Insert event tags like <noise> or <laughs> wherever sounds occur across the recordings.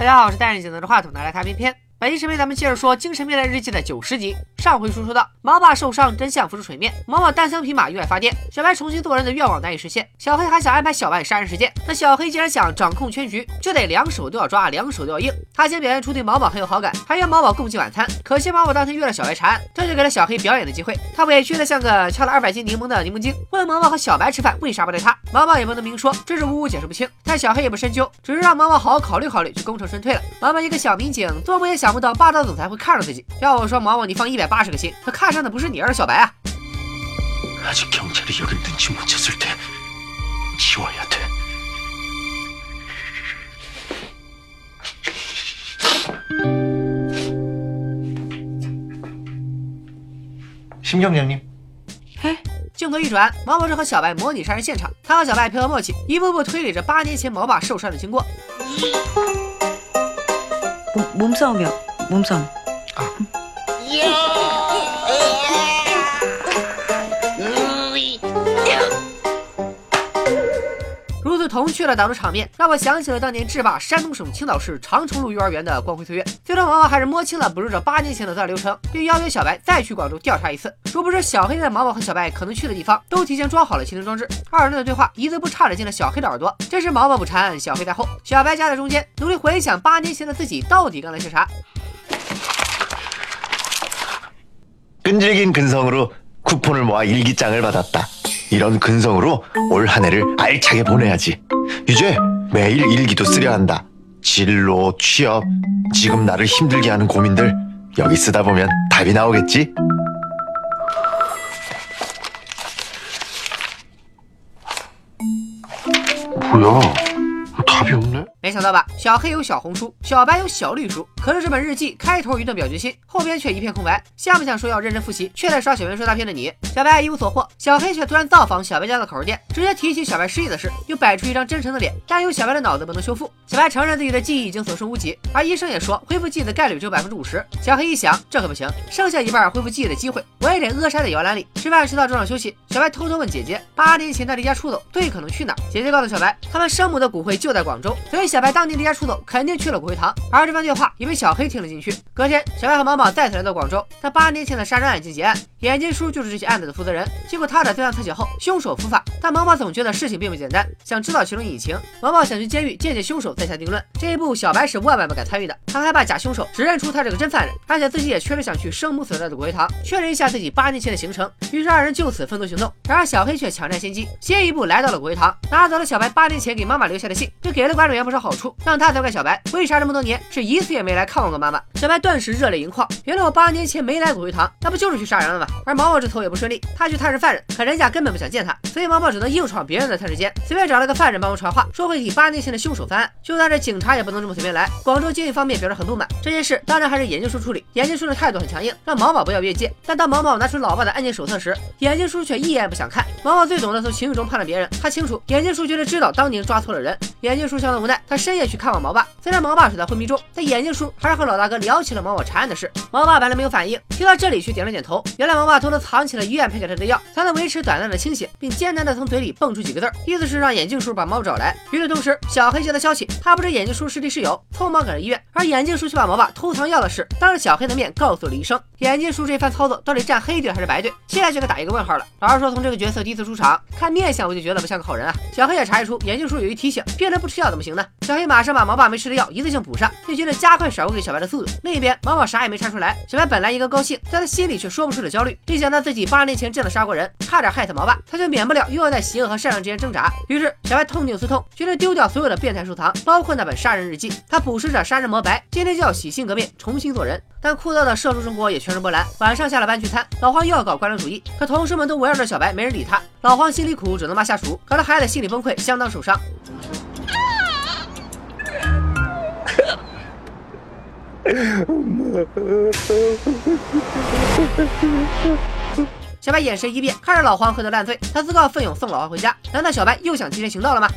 大家好，我是戴着镜拿着话筒拿来看片片。本期视频咱们接着说《精神病的日记》的九十集。上回书说到，毛爸受伤，真相浮出水面。毛毛单枪匹马意外发电，小白重新做人的愿望难以实现。小黑还想安排小白杀人事件，那小黑既然想掌控全局，就得两手都要抓，两手都要硬。他先表现出对毛毛很有好感，还约毛毛共进晚餐。可惜毛毛当天约了小白查案，这就给了小黑表演的机会。他委屈的像个敲了二百斤柠檬的柠檬精，问毛毛和小白吃饭为啥不带他？毛毛也不能明说，支支吾吾解释不清。但小黑也不深究，只是让毛毛好好考虑考虑，就功成身退了。毛毛一个小民警，做梦也想不到霸道总裁。会看上自己。要我说，毛毛，你放一百八十个心，他看上的不是你，而是小白啊。아직경찰이여길눈치못챘을때치워야 돼。 심경장님哎，镜头一转，毛毛正和小白模拟杀人现场，他和小白配合默契，一步步推理着八年前毛爸受伤的经过。몸몸싸움이야몸싸움 <laughs> 如此童趣的打斗场面，让我想起了当年制霸山东省青岛市长城路幼儿园的光辉岁月。最终，毛毛还是摸清了捕捉者八年前的作案流程，并邀约小白再去广州调查一次。殊不知，小黑在毛毛和小白可能去的地方都提前装好了窃听装置。二人的对话一字不差的进了小黑的耳朵。这时，毛毛不馋，小黑在后，小白夹在中间，努力回想八年前的自己到底干了些啥。 끈질긴 근성으로 쿠폰을 모아 일기장을 받았다. 이런 근성으로 올 한 해를 알차게 보내야지. 이제 매일 일기도 쓰려 한다. 진로, 취업, 지금 나를 힘들게 하는 고민들 여기 쓰다 보면 답이 나오겠지? 뭐야? 답이 없네? 没想到吧，小黑有小红书，小白有小绿书。可是这本日记开头一顿表决心，后边却一片空白。像不像说要认真复习，却在刷小圆说大片的你，小白一无所获。小黑却突然造访小白家的烤肉店，直接提起小白失忆的事，又摆出一张真诚的脸，但有小白的脑子不能修复。小白承认自己的记忆已经所剩无几，而医生也说恢复记忆的概率只有百分之五十。小黑一想，这可不行，剩下一半恢复记忆的机会，我也得扼杀在摇篮里。吃饭吃到中场休息，小白偷偷问姐姐，八年前他离家出走，最可能去哪？姐姐告诉小白，他们生母的骨灰就在广州，所以小白当年离家出走，肯定去了骨灰堂。而这番对话也被小黑听了进去。隔天，小白和毛毛再次来到广州，但八年前的杀人案已经结案，眼镜叔就是这起案子的负责人。经过他的罪案侧写后，凶手伏法，但毛毛总觉得事情并不简单，想知道其中隐情。毛毛想去监狱见见凶手，再下定论。这一步，小白是万万不敢参与的，他害怕假凶手指认出他是个真犯人，而且自己也确实想去生母所在的骨灰堂确认一下自己八年前的行程。于是二人就此分头行动。然而小黑却抢占先机，先一步来到了骨灰堂，拿走了小白八年前给妈妈留下的信，并给了管理员不少好处，让他责怪小白为啥这么多年是一次也没来看望过妈妈。小白顿时热泪盈眶，原来我八年前没来骨灰堂，那不就是去杀人了吗？而毛毛这头也不顺利，他去探视犯人，可人家根本不想见他，所以毛毛只能硬闯别人的探视间，随便找了个犯人帮忙传话，说会替八年前的凶手翻案。就算是警察也不能这么随便来。广州监狱方面表示很不满，这件事当然还是眼镜叔处理。眼镜叔的态度很强硬，让毛毛不要越界。但当毛毛拿出老爸的案件手册时，眼镜叔却一眼不想看。毛毛最懂得从情绪中判断别人，他清楚眼镜叔绝对知道当年抓错了人。眼镜叔相当无奈，他深夜去看望毛爸，虽然毛爸处在昏迷中，但眼镜叔还是和老大哥聊起了毛毛查案的事。毛爸本来没有反应，听到这里却点了点头。原来毛爸偷偷藏起了医院配给他的药，才能维持短暂的清醒，并艰难的从嘴里蹦出几个字意思是让眼镜叔把猫找来。与此同时，小黑接到消息，他不知眼镜叔师弟室友，匆忙赶到医院，而眼镜叔却把毛爸偷藏药的事当着小黑的面告诉了医生。眼镜叔这番操作到底站黑队还是白队？现在就该打一个问号了。老实说，从这个角色第一次出场，看面相我就觉得不像个好人啊。小黑也察觉出眼镜叔有一提醒，病人不吃药怎么行呢？小黑马上把毛爸没吃的药一次性补上，并决定加快甩锅给小白的速度。另一边，毛毛啥也没查出来，小白本来应该高兴，但他心里却说不出的焦虑。一想到自己八年前真的杀过人，差点害死毛爸，他就免不了又要在邪恶和善良之间挣扎。于是，小白痛定思痛，决定丢掉所有的变态收藏，包括那本杀人日记。他捕食着杀人魔白，今天就要洗心革面，重新做人。但枯燥的社畜生活也全身波澜。晚上下了班聚餐，老黄又要搞官僚主义，可同事们都围绕着小白，没人理他。老黄心里苦，只能骂下属，搞得孩子心理崩溃，相当受伤。小白眼神一变，看着老黄喝得烂醉，他自告奋勇送老黄回家。难道小白又想替人行道了吗？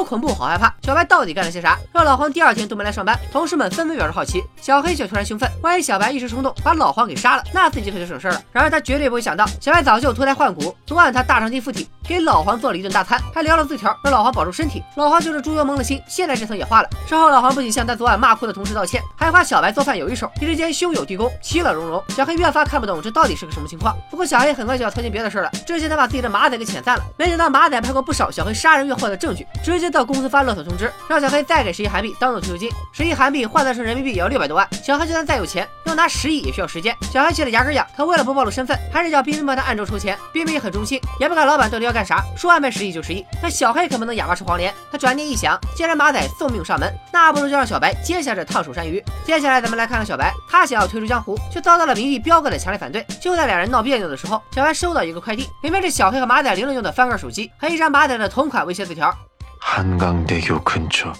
好恐怖，好害怕。小白到底干了些啥，让老黄第二天都没来上班？同事们纷纷表示好奇。小黑却突然兴奋，万一小白一时冲动把老黄给杀了，那自己可就省事了。然而他绝对不会想到，小白早就脱胎换骨。昨晚他大长今附体，给老黄做了一顿大餐，还聊了字条，让老黄保住身体。老黄就是猪油蒙了心，现在这层也化了。事后老黄不仅向他昨晚骂哭的同事道歉，还夸小白做饭有一手，一时间兄友弟恭，其乐融融。小黑越发看不懂这到底是个什么情况。不过小黑很快就要操心别的事了。之前他把自己的马仔给遣散了，没想到马仔拍过不少小黑杀人越货的证据，直接到公司发勒索通知，让小黑再给十亿韩币当做退休金。十亿韩币换算成人民币也要六百多万。小黑就算再有钱，要拿十亿也需要时间。小黑气得牙根痒，他为了不暴露身份，还是叫冰冰帮他暗中筹钱。冰冰也很忠心，也不管老板到底要干啥，说安排十亿就十亿。但小黑可不能哑巴吃黄连，他转念一想，既然马仔送命上门，那不如就让小白接下这烫手山芋。接下来咱们来看看小白，他想要退出江湖，却遭到了名誉彪哥的强烈反对。就在两人闹别扭的时候，小白收到一个快递，里面是小黑和马仔玲玲用的翻盖手机，和一张马仔的同款威胁字条。 한강대교 근처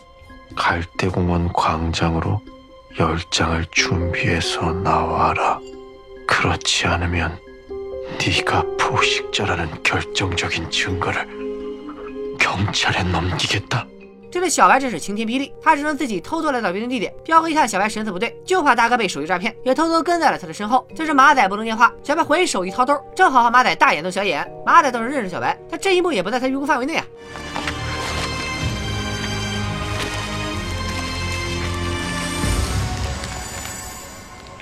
갈대공원 광장으로 열 장을 준비해서 나와라. 그렇지 않으면 네가 포식자라는 결정적인 증거를 경찰에 넘기겠다. 这对小白真是晴天霹雳，他只能自己偷偷来到约定地点。彪哥一看小白神色不对，就怕大哥被手机诈骗，也偷偷跟在了他的身后。这时马仔不能电话，小白回手一掏兜，正好和马仔大眼瞪小眼。马仔倒是认识小白，但这一幕也不在他预估范围内啊。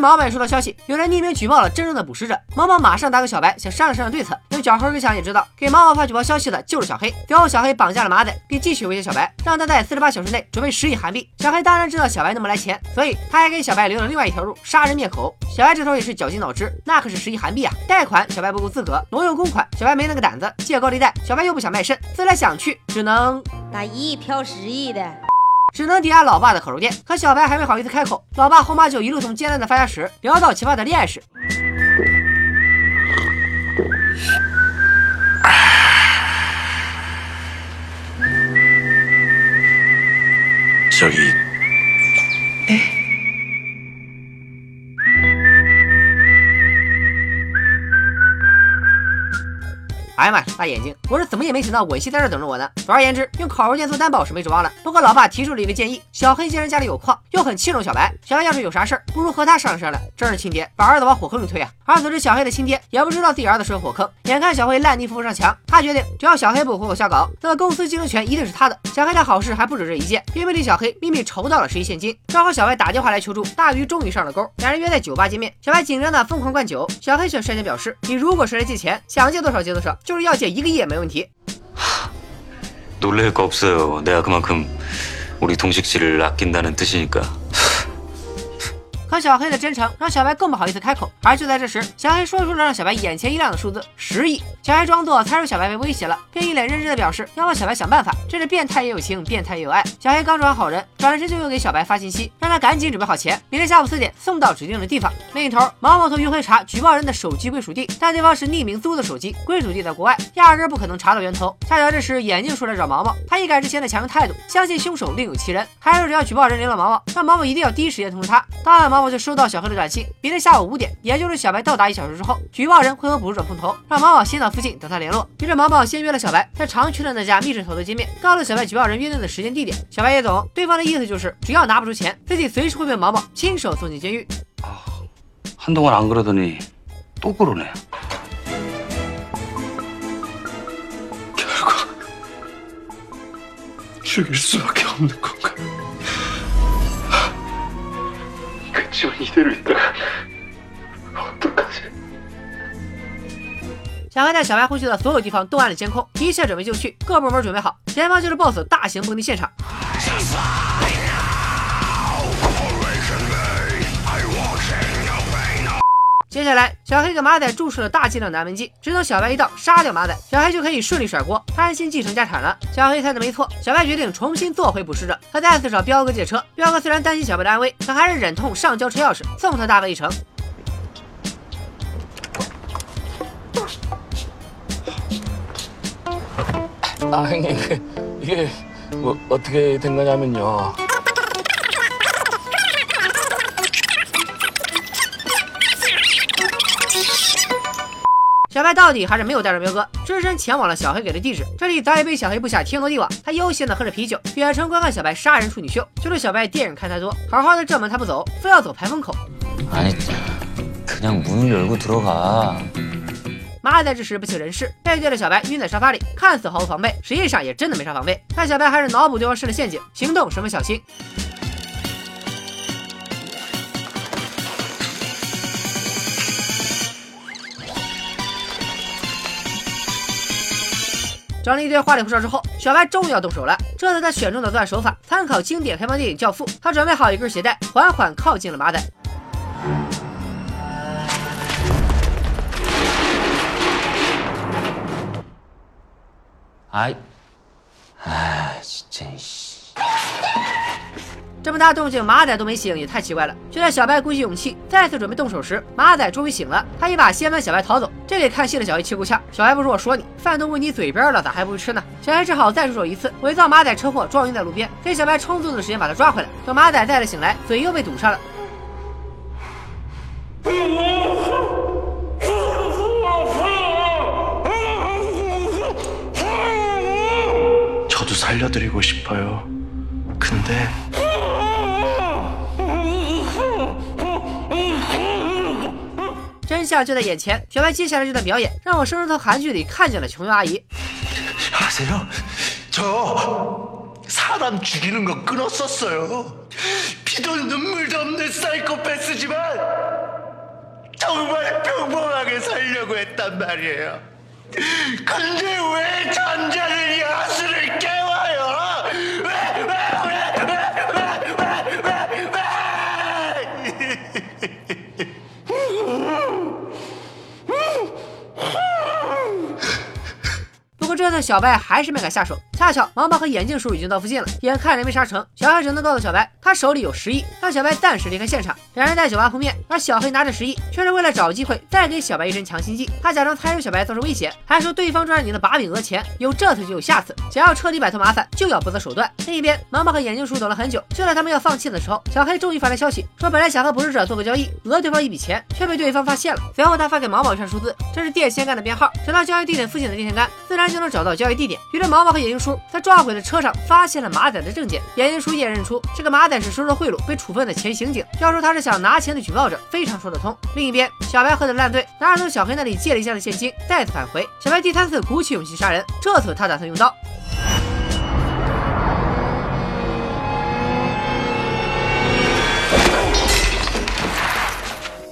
毛毛也收到消息，有人匿名举报了真正的捕食者。毛毛马上打给小白，想商量商量对策。有脚后跟想也知道，给毛毛发举报消息的就是小黑。随后小黑绑架了马仔，并继续威胁小白，让他在四十八小时内准备十亿韩币。小黑当然知道小白那么来钱，所以他还给小白留了另外一条路：杀人灭口。小白这头也是绞尽脑汁，那可是十亿韩币啊！贷款小白不够资格，挪用公款小白没那个胆子，借高利贷小白又不想卖肾，思来想去，只能打一亿飘十亿的。只能抵押老爸的烤肉店，可小白还没好意思开口，老爸后妈就一路从艰难的发家史聊到奇葩的恋爱史。小林哎呀妈呀，大眼睛！我是怎么也没想到吻戏在这等着我呢。总而言之，用烤肉店做担保是没指望了。不过老爸提出了一个建议：小黑既然家里有矿，又很器重小白，小白要是有啥事儿，不如和他商量商量。真是亲爹，把儿子往火坑里推啊！而此时小黑的亲爹也不知道自己儿子是个火坑，眼看小黑烂泥扶不上墙，他决定只要小黑不虎口瞎搞，那么公司经营权一定是他的。小黑的好事还不止这一件，因为替小黑秘密筹到了十亿现金。正好小白打电话来求助，大鱼终于上了钩，两人约在酒吧见面。小白紧张的疯狂灌酒，小黑却率先表示：你如果是来借钱，想借多少借多少，就是要借一个亿也没问题。 놀랄 거 없어요. 내가 그만큼 우리 동식 씨를 아낀다는 뜻이니까. 可小黑的真诚让小白更不好意思开口，而就在这时，小黑说出了让小白眼前一亮的数字十亿。小黑装作猜出小白被威胁了，并一脸认真的表示要帮小白想办法。真是变态也有情，变态也有爱。小黑刚装好人，转身就又给小白发信息，让他赶紧准备好钱，明天下午四点送到指定的地方。另一头，毛毛从云黑查举报人的手机归属地，但对方是匿名租的手机，归属地在国外，压根不可能查到源头。恰巧这时眼镜出来找毛毛，他一改之前的强硬态度，相信凶手另有其人，还说只要举报人联络毛毛，让毛毛一定要第一时间通知他。当晚，毛毛就收到小黑的短信，明天下午五点，也就是小白到达一小时之后，举报人会和捕食者碰头，让毛毛先到附近等他联络。于是毛毛先约了小白在常去的那家密室逃脱见面，告诉小白举报人约定的时间地点。小白也懂，对方的意思就是只要拿不出钱，自己随时会被毛毛亲手送进监狱。 한동안 안 그러더니 또 그러네. 죽일 수밖에 없는 건가? 就你这人，我特么！小黑在小白呼吸的所有地方都安了监控，一切准备就绪，各部门准备好，前方就是 BOSS 大型蹦迪现场。接下来，小黑给马仔注射了大剂量的安慰剂，只等小白一到杀掉马仔，小黑就可以顺利甩锅，安心继承家产了。小黑猜的没错，小白决定重新做回捕食者，他再次找彪哥借车。彪哥虽然担心小白的安危，可还是忍痛上交车钥匙，送他大乐一程。 아 형님 그, 이게 뭐 어떻게 된 거냐면요. 小白到底还是没有带上彪哥，只身前往了小黑给的地址。这里早已被小黑布下天罗地网，他悠闲的喝着啤酒，远程观看小白杀人处女秀。就是小白电影看太多，好好的正门他不走，非要走排风口。 아니 그냥 문을 열고 들어가. 马仔这时不省人事，背对着小白晕在沙发里，看似毫无防备，实际上也真的没啥防备。但小白还是脑补对方设的陷阱，行动十分小心。 讲了一堆花里胡哨之后小白终于要动手了。这次他选中的作案手法参考经典黑帮电影教父他准备好一根鞋带缓缓靠近了马仔哎哎真是。这么大动静，马仔都没醒，也太奇怪了。就在小白鼓起勇气再次准备动手时，马仔终于醒了，他一把掀翻小白逃走。这给看戏的小黑气够呛。小白不是我说你，饭都喂你嘴边了，咋还不会吃呢？小黑只好再出手一次，伪造马仔车祸撞晕在路边，给小白充足的时间把他抓回来。等马仔再次醒来，嘴又被堵上了。 저도 살려드리고 싶어요. 근데 真相就在眼前，小白接下来这段表演，让我生生从韩剧里看见了琼瑶阿姨。 아세요? 저 사람 죽이는 거 끊었었어요. 피도 눈물도 없는 사이코패스지만 정말 평범하게 살려고 했단 말이에요. 근데 왜 전자를 야수를 깨 这次小白还是没敢下手，恰巧毛毛和眼镜叔已经到附近了，眼看人没杀成，小黑只能告诉小白他手里有十亿，让小白暂时离开现场。两人在酒吧碰面，而小黑拿着十亿，却是为了找机会再给小白一针强心剂。他假装猜出小白造成威胁，还说对方抓着你的把柄讹钱，有这次就有下次，想要彻底摆脱麻烦，就要不择手段。另一边，毛毛和眼镜叔等了很久，就在他们要放弃的时候，小黑终于发来消息，说本来想和捕食者做个交易，讹对方一笔钱，却被对方发现了。随后他发给毛毛一串数字，这是电线杆的编号，找到交易地点附近的电线杆，自然就能找到交易地点。于是毛毛和眼镜叔在撞毁的车上发现了马仔的证件，眼镜叔也认出这个马仔是收受贿赂被处分的前刑警，要说他是想拿钱的举报者，非常说得通。另一边，小白喝的烂醉，拿着从小黑那里借了一下的现金，再次返回。小白第三次鼓起勇气杀人，这次他打算用刀。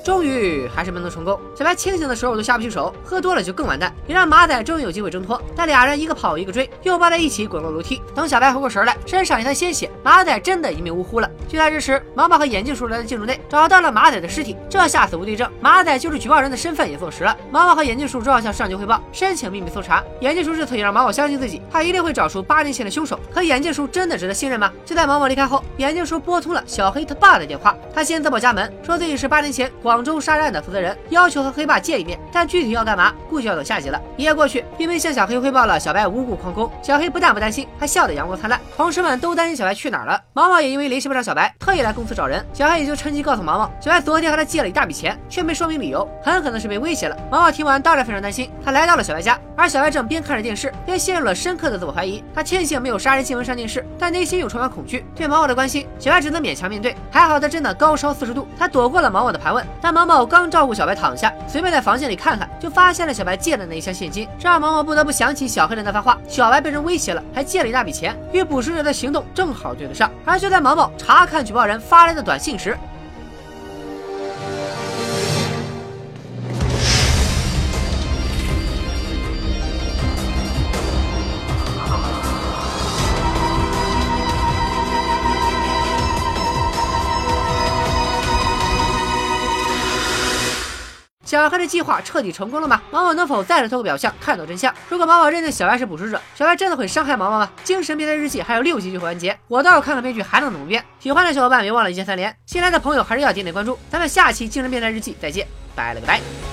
终于还是没能成功。小白清醒的时候都下不去手，喝多了就更完蛋，也让马仔终于有机会挣脱。但俩人一个跑一个追，又抱在一起滚落楼梯。等小白回过神来，身上一滩鲜血，马仔真的一命呜呼了。就在这时，毛毛和眼镜叔来到建筑内，找到了马仔的尸体。这下死无对证，马仔就是举报人的身份也坐实了。毛毛和眼镜叔只好向上级汇报，申请秘密搜查。眼镜叔这次也让毛毛相信自己，他一定会找出八年前的凶手。可眼镜叔真的值得信任吗？就在毛毛离开后，眼镜叔拨通了小黑他爸的电话，他先自报家门，说自己是八年前广广州杀人案的负责人，要求和黑爸见一面，但具体要干嘛，估计要等下集了。一夜过去，并没向小黑汇报了小白无故旷工，小黑不但不担心，还笑得阳光灿烂。同事们都担心小白去哪儿了，毛毛也因为联系不上小白，特意来公司找人。小黑也就趁机告诉毛毛，小白昨天和他借了一大笔钱，却没说明理由，很可能是被威胁了。毛毛听完当然非常担心，他来到了小白家，而小白正边看着电视，边陷入了深刻的自我怀疑。他庆幸没有杀人新闻上电视，但内心又充满恐惧。对毛毛的关心，小白只能勉强面对。还好他真的高烧四十度，他躲过了毛毛的盘问。但但毛毛刚照顾小白躺下，随便在房间里看看，就发现了小白借的那一箱现金，这让毛毛不得不想起小黑的那番话：小白被人威胁了，还借了一大笔钱，与捕食者的行动正好对得上。而就在毛毛查看举报人发来的短信时，小黑的计划彻底成功了吗？毛毛能否再次透过表象看到真相？如果毛毛认定小白是捕食者，小白真的会伤害毛毛吗？精神变态日记还有六集就会完结，我倒要看看编剧还能怎么编。喜欢的小伙伴别忘了一键三连，新来的朋友还是要点点关注。咱们下期精神变态日记再见，拜了个拜。